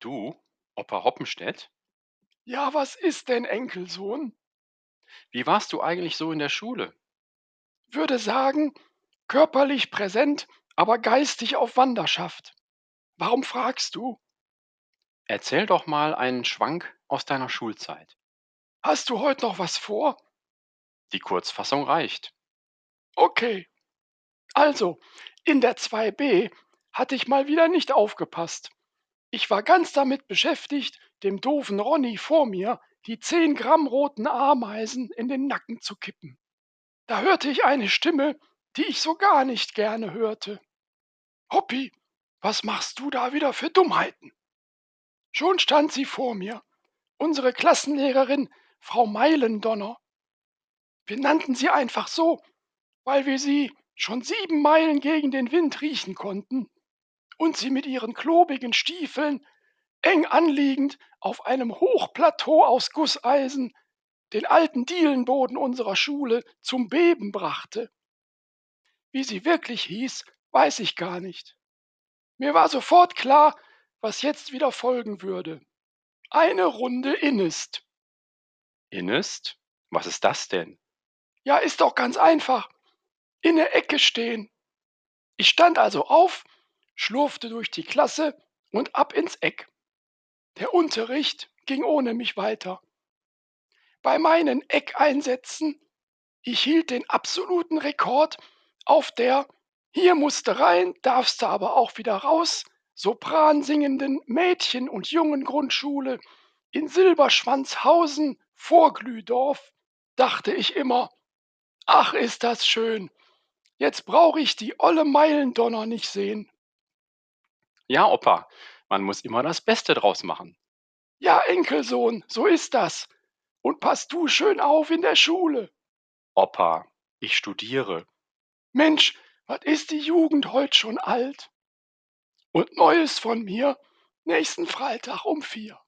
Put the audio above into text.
Du, Opa Hoppenstedt? Ja, was ist denn, Enkelsohn? Wie warst du eigentlich so in der Schule? Würde sagen, körperlich präsent, aber geistig auf Wanderschaft. Warum fragst du? Erzähl doch mal einen Schwank aus deiner Schulzeit. Hast du heute noch was vor? Die Kurzfassung reicht. Okay. Also, in der 2b hatte ich mal wieder nicht aufgepasst. Ich war ganz damit beschäftigt, dem doofen Ronny vor mir die 10 Gramm roten Ameisen in den Nacken zu kippen. Da hörte ich eine Stimme, die ich so gar nicht gerne hörte. Hoppi, was machst du da wieder für Dummheiten? Schon stand sie vor mir, unsere Klassenlehrerin Frau Meilendonner. Wir nannten sie einfach so, weil wir sie schon sieben Meilen gegen den Wind riechen konnten und sie mit ihren klobigen Stiefeln eng anliegend auf einem Hochplateau aus Gusseisen den alten Dielenboden unserer Schule zum Beben brachte. Wie sie wirklich hieß, weiß ich gar nicht. Mir war sofort klar, was jetzt wieder folgen würde. Eine Runde Innest. Innest? Was ist das denn? Ja, ist doch ganz einfach. In der Ecke stehen. Ich stand also auf, schlurfte durch die Klasse und ab ins Eck. Der Unterricht ging ohne mich weiter. Bei meinen Eckeinsätzen, ich hielt den absoluten Rekord auf der Hier musste rein, darfst du aber auch wieder raus, Sopran singenden Mädchen- und Jungengrundschule in Silberschwanzhausen vor Glühdorf, dachte ich immer, ach ist das schön, jetzt brauche ich die olle Meilendonner nicht sehen. Ja, Opa, man muss immer das Beste draus machen. Ja, Enkelsohn, so ist das. Und pass du schön auf in der Schule. Opa, ich studiere. Mensch, was ist die Jugend heut schon alt? Und Neues von mir nächsten Freitag um vier.